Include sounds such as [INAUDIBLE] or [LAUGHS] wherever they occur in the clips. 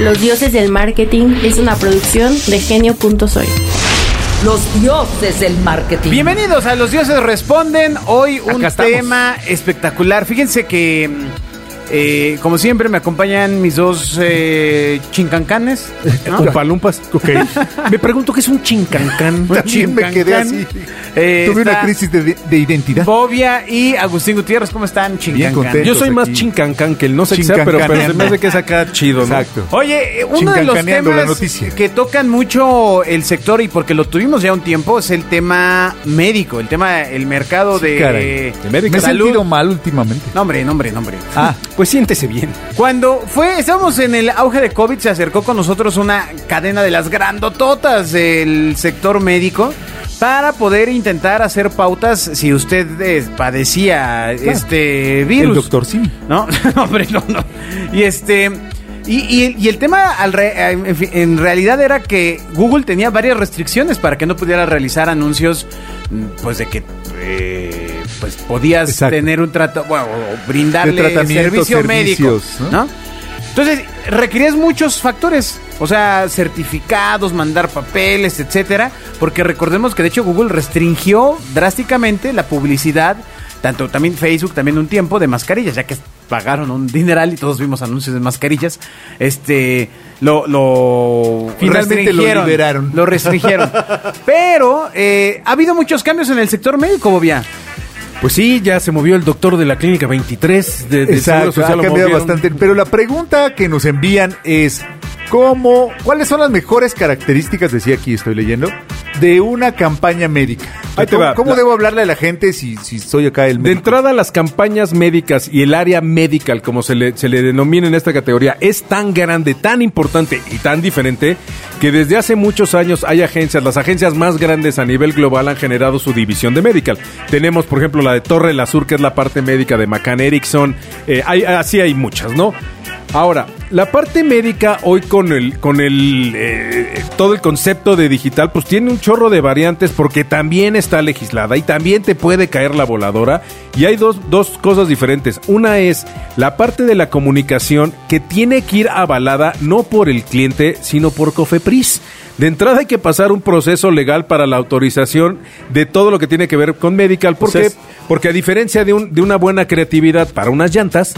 Los dioses del marketing es una producción de genio.soy. Los dioses del marketing. Bienvenidos a Los Dioses Responden. Hoy un tema espectacular. Fíjense que, eh, como siempre, me acompañan mis dos eh, chincancanes. [LAUGHS] ¿no? Umpalumpas. Ok. [LAUGHS] Me pregunto qué es un chincancán. [LAUGHS] También me quedé así. Eh, Tuve una crisis de, de identidad. Bobia y Agustín Gutiérrez, ¿cómo están, chincancán? Yo soy más aquí. chincancán que el no sé qué sea, pero, pero se me hace que es acá chido, ¿no? Exacto. Oye, uno de los temas que tocan mucho el sector y porque lo tuvimos ya un tiempo es el tema médico, el tema, el mercado de, caray. De médico. Me he sentido mal últimamente. No, hombre, no, hombre, no, hombre. Ah, pues siéntese bien. Cuando fue, estábamos en el auge de COVID, se acercó con nosotros una cadena de las grandototas del sector médico para poder intentar hacer pautas si usted eh, padecía este virus. El doctor Sim. [LAUGHS] ¿No? Hombre, no, no. Y este. Y, y- y el tema al re- en, fin, en realidad era que Google tenía varias restricciones para que no pudiera realizar anuncios, mm, pues de que eh, pues podías Exacto. tener un trato, bueno, o brindarle servicio médico, ¿no? ¿no? Entonces, requerías muchos factores, o sea, certificados, mandar papeles, etcétera, porque recordemos que de hecho Google restringió drásticamente la publicidad, tanto también Facebook, también un tiempo, de mascarillas, ya que pagaron un dineral y todos vimos anuncios de mascarillas, este, lo, lo Finalmente lo liberaron. Lo restringieron. [LAUGHS] Pero eh, ha habido muchos cambios en el sector médico, Bobia. Pues sí, ya se movió el doctor de la clínica 23 de, de Exacto, Social, ha cambiado bastante. Pero la pregunta que nos envían es, ¿cómo, ¿cuáles son las mejores características, decía aquí, estoy leyendo, de una campaña médica? Ahí te ¿Cómo, va. cómo La- debo hablarle a la gente si, si soy acá el De médico? entrada, las campañas médicas y el área medical, como se le, se le denomina en esta categoría, es tan grande, tan importante y tan diferente que desde hace muchos años hay agencias, las agencias más grandes a nivel global han generado su división de medical. Tenemos, por ejemplo, la de Torre del Sur, que es la parte médica de McCann Erickson. Eh, hay, así hay muchas, ¿no? Ahora, la parte médica hoy con el, con el, eh, todo el concepto de digital, pues tiene un chorro de variantes porque también está legislada y también te puede caer la voladora. Y hay dos, dos cosas diferentes. Una es la parte de la comunicación que tiene que ir avalada no por el cliente, sino por Cofepris. De entrada hay que pasar un proceso legal para la autorización de todo lo que tiene que ver con medical. ¿Por qué? es- Porque a diferencia de, un- de una buena creatividad para unas llantas,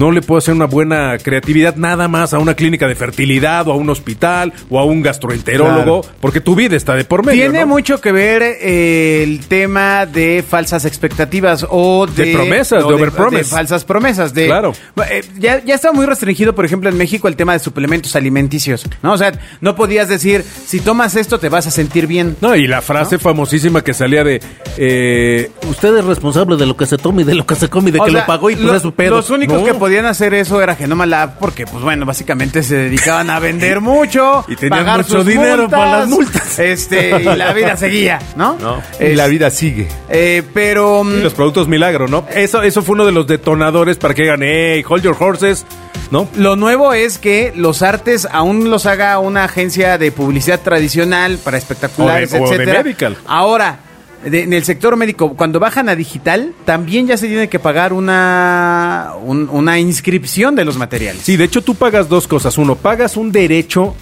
no le puedo hacer una buena creatividad nada más a una clínica de fertilidad o a un hospital o a un gastroenterólogo, porque tu vida está de por medio. Tiene ¿no? mucho que ver eh, el tema de falsas expectativas o de, De promesas, o de overpromise. de falsas promesas. De, Claro. Eh, ya, ya está muy restringido, por ejemplo, en México el tema de suplementos alimenticios. ¿no? O sea, no podías decir, si tomas esto te vas a sentir bien. No, y la frase famosísima que salía de eh, usted es responsable de lo que se toma y de lo que se come y de O que sea, lo pagó y pues lo- es su pedo. Los únicos No. que podían hacer eso era Genoma Lab porque, pues bueno, básicamente se dedicaban a vender [LAUGHS] mucho, Y tenían pagar mucho sus dinero multas, para las multas. Este, y la vida seguía, ¿no? [LAUGHS] No. Y la vida sigue. Eh, pero... mm, Y los productos milagro, ¿no? Eso, eso fue uno de los detonadores para que digan, hey, hold your horses, ¿no? Lo nuevo es que los artes aún los haga una agencia de publicidad tradicional para espectaculares, O de- o de etcétera. Ahora, de- en el sector médico, cuando bajan a digital, también ya se tiene que pagar una, un- una inscripción de los materiales. Sí, de hecho tú pagas dos cosas. Uno, pagas un derecho,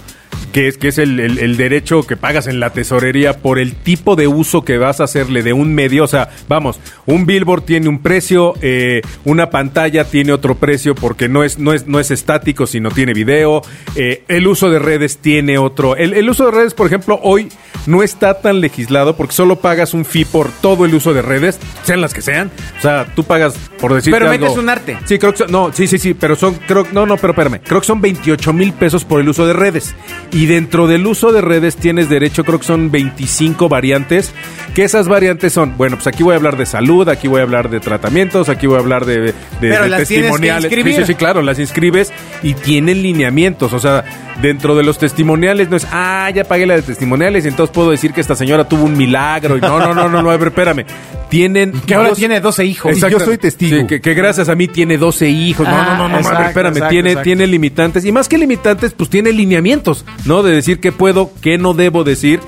que es, que es el, el- el derecho que pagas en la tesorería por el tipo de uso que vas a hacerle de un medio. O sea, vamos, un billboard tiene un precio, eh, una pantalla tiene otro precio porque no es, no es, no es estático, sino tiene video. eh, el uso de redes tiene otro. El, el uso de redes, por ejemplo, hoy no está tan legislado porque solo pagas un fee por todo el uso de redes, sean las que sean. O sea, tú pagas por decir Pero metes un arte. Sí, creo que son, no, sí, sí, sí, pero son, creo, no, no, pero espérame, creo que son 28 mil pesos por el uso de redes. Y dentro del uso de redes tienes derecho, creo que son 25 variantes, que esas variantes son, bueno, pues aquí voy a hablar de salud, aquí voy a hablar de tratamientos, aquí voy a hablar de, de- Pero de las tienes que testimoniales. inscribir. Sí, sí, claro, las inscribes y tienen lineamientos, o sea, dentro de los testimoniales no es, ah, ya pagué la de testimoniales, entonces puedo decir que esta señora tuvo un milagro. Y no, no, no, no, no, a ver, espérame. Tienen. Que ahora dos- tiene 12 hijos. Exacto. yo soy testigo. Sí, que, que gracias a mí tiene 12 hijos. No, Ah, no, no, no, exacto, a ver, espérame. exacto, tiene, exacto. tiene limitantes. Y más que limitantes, pues tiene lineamientos, ¿no? De decir qué puedo, qué no debo decir.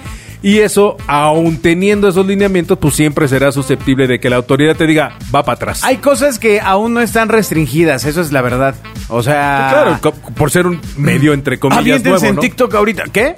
Y eso, aun teniendo esos lineamientos, pues siempre será susceptible de que la autoridad te diga, va para atrás. Hay cosas que aún no están restringidas, eso es la verdad. O sea, Claro, co- por ser un medio entre comillas nuevo, en ¿no? TikTok ahorita. ¿Qué?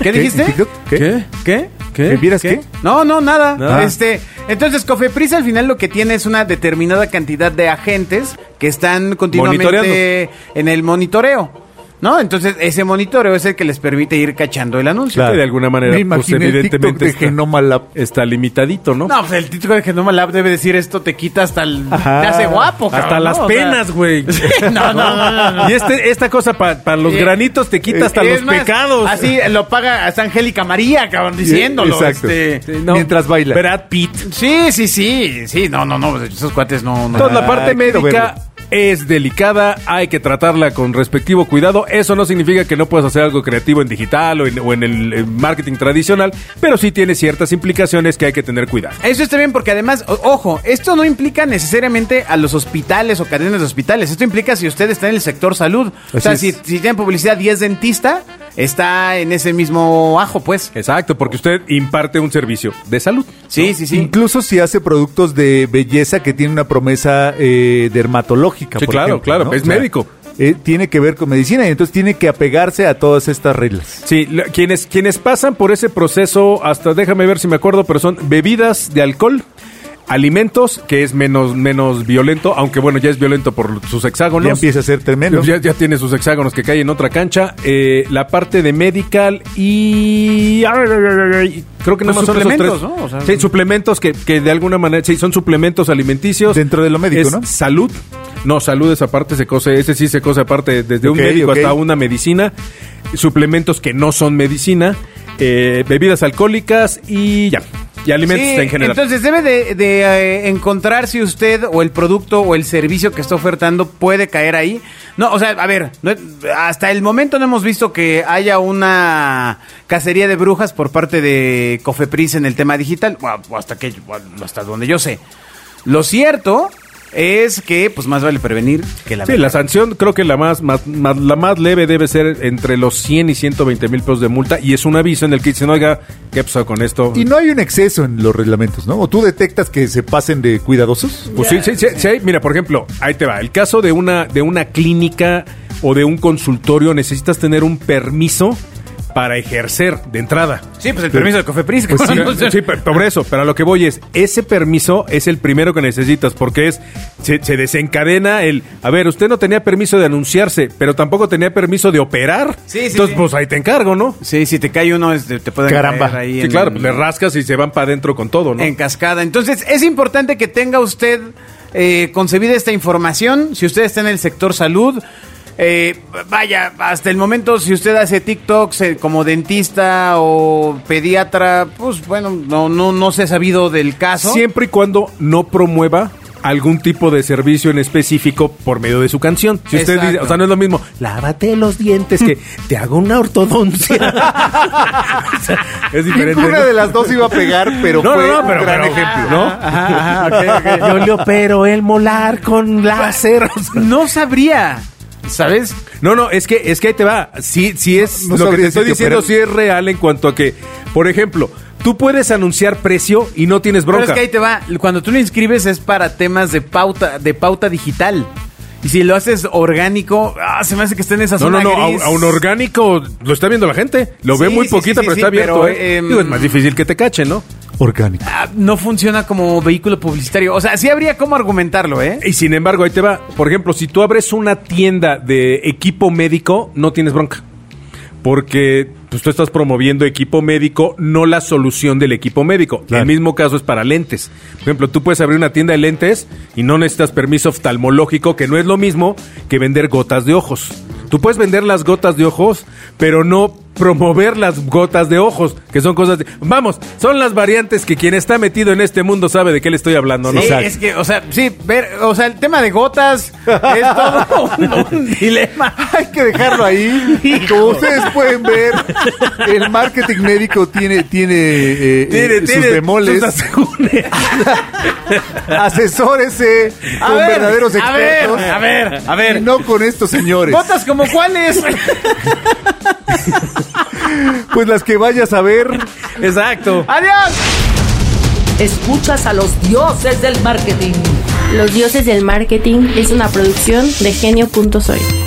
¿Qué [LAUGHS] dijiste? ¿Qué? ¿Qué? ¿Qué? ¿Que vieras qué? No, no, nada. Nada. Este, entonces Cofepris al final lo que tiene es una determinada cantidad de agentes que están continuamente en el monitoreo. ¿No? Entonces, ese monitoreo es el que les permite ir cachando el anuncio. Que de alguna manera, Me pues evidentemente de está, Genoma Lab. está limitadito, ¿no? No, pues el título de Genoma Lab debe decir esto te quita hasta el... Ajá. Te hace guapo, Hasta cabrón, las ¿no? O sea, penas, güey. [LAUGHS] no, no, no, no, no. Y este, esta cosa para los Eh, granitos te quita hasta Es los más, pecados. Así lo paga hasta Angélica María, cabrón, diciéndolo. Exacto. este. Sí, no. Mientras baila. Brad Pitt. Sí, sí, sí, sí, no, no, no, esos cuates no, no. Entonces, la Ah, parte médica. Es delicada, hay que tratarla con respectivo cuidado. Eso no significa que no puedas hacer algo creativo en digital o en, o en el marketing tradicional, pero sí tiene ciertas implicaciones que hay que tener cuidado. Eso está bien porque además, ojo, esto no implica necesariamente a los hospitales o cadenas de hospitales. Esto implica si usted está en el sector salud. o sea, si, si tiene publicidad y es dentista, está en ese mismo ajo, pues. Exacto, porque usted imparte un servicio de salud. Sí, sí, sí. Incluso si hace productos de belleza que tienen una promesa eh, dermatológica. Sí, por claro, ejemplo, claro, ¿no? es O sea, médico. eh, tiene que ver con medicina y entonces tiene que apegarse a todas estas reglas. Sí, quienes, quienes pasan por ese proceso, hasta déjame ver si me acuerdo, pero son bebidas de alcohol, alimentos, que es menos, menos violento, aunque bueno, ya es violento por sus hexágonos. Ya empieza a ser tremendo. Ya, ya tiene sus hexágonos que caen en otra cancha. eh, la parte de medical y. Creo que Pues no son esos tres. ¿no? O sea, sí, suplementos que, que de alguna manera. Sí, son suplementos alimenticios. Dentro de lo médico, Es ¿no? Salud. No, salud esa parte se cose. Ese sí se cose aparte desde un médico hasta una medicina. Suplementos que no son medicina. eh, bebidas alcohólicas y ya. Y alimentos Sí, en general. Entonces debe de, de, eh, encontrar si usted o el producto o el servicio que está ofertando puede caer ahí. No, o sea, a ver, no- hasta el momento no hemos visto que haya una cacería de brujas por parte de Cofepris en el tema digital, o o hasta que o hasta donde yo sé. Lo cierto es que pues más vale prevenir que la Sí, la sanción creo que la más, más, más- la más leve debe ser entre los 100 y 120 mil pesos de multa y es un aviso en el que dicen, oiga, ¿qué pasó con esto? Y no hay un exceso en los reglamentos, ¿no? ¿O tú detectas que se pasen de cuidadosos? Pues sí, sí, sí, sí hay. Mira, por ejemplo, ahí te va. El caso de una, de una clínica o de un consultorio necesitas tener un permiso para ejercer de entrada. Sí, pues el permiso de Cofepris. Pues sí, cabrón, o sea, Sí, pero por eso, pero a lo que voy es, ese permiso es el primero que necesitas, porque es, se, se desencadena el, a ver, usted no tenía permiso de anunciarse, pero tampoco tenía permiso de operar. Sí, sí, Entonces, sí. pues ahí te encargo, ¿no? Sí, si te cae uno, este, te pueden Caramba. caer ahí Sí, en- claro, pues le rascas y se van para adentro con todo, ¿no? en cascada. Entonces, es importante que tenga usted eh, concebida esta información. Si usted está en el sector salud, eh, vaya, hasta el momento, si usted hace TikToks eh, como dentista o pediatra, pues bueno, no, no, no se ha sabido del caso. Siempre y cuando no promueva algún tipo de servicio en específico por medio de su canción. Si usted Exacto. dice, o sea, no es lo mismo, lávate los dientes que te hago una ortodoncia. [LAUGHS] O sea, es diferente. Ninguna ¿no? de las dos iba a pegar, pero No, fue no, no, pero- un gran pero- ejemplo. ¿no? Ajá. Yo le opero el molar con láser. No sabría, ¿sabes? No, no, es que, es que ahí te va. Sí, sí es No lo que te estoy diciendo, sí es real en cuanto a que, por ejemplo, tú puedes anunciar precio y no tienes Pero bronca. es que ahí te va. Cuando tú lo inscribes es para temas de pauta, de pauta digital. Y si lo haces orgánico, ah, se me hace que está en esa No, zona no, no, a, gris. a un orgánico lo está viendo la gente. Lo ve muy sí, sí, pero sí, está abierto. pero, ¿eh? em, Digo, es más difícil que te cachen, ¿no? Orgánico. Ah, no funciona como vehículo publicitario. O sea, sí habría cómo argumentarlo, ¿eh? Y sin embargo, ahí te va. Por ejemplo, si tú abres una tienda de equipo médico, no tienes bronca. Porque pues, tú estás promoviendo equipo médico, no la solución del equipo médico. Claro. El mismo caso es para lentes. Por ejemplo, tú puedes abrir una tienda de lentes y no necesitas permiso oftalmológico, que no es lo mismo que vender gotas de ojos. Tú puedes vender las gotas de ojos, pero no promover las gotas de ojos, que son cosas de... Vamos, son las variantes que quien está metido en este mundo sabe de qué le estoy hablando, ¿no? Sí, Exacto. es que, o sea, sí, ver, o sea, el tema de gotas es todo [LAUGHS] un, un dilema. Hay que dejarlo ahí. [LAUGHS] Como ustedes pueden ver, el marketing médico tiene, tiene, eh, eh, sus bemoles. sus asegúnes. [LAUGHS] Asesórese A con ver, verdaderos a ver, expertos. a ver, a ver. Y no con estos señores. ¿Gotas como cuáles? Pues las que vayas a ver Exacto. ¡Adiós! Escuchas a los dioses del marketing. Los dioses del marketing es una producción de genio.soy.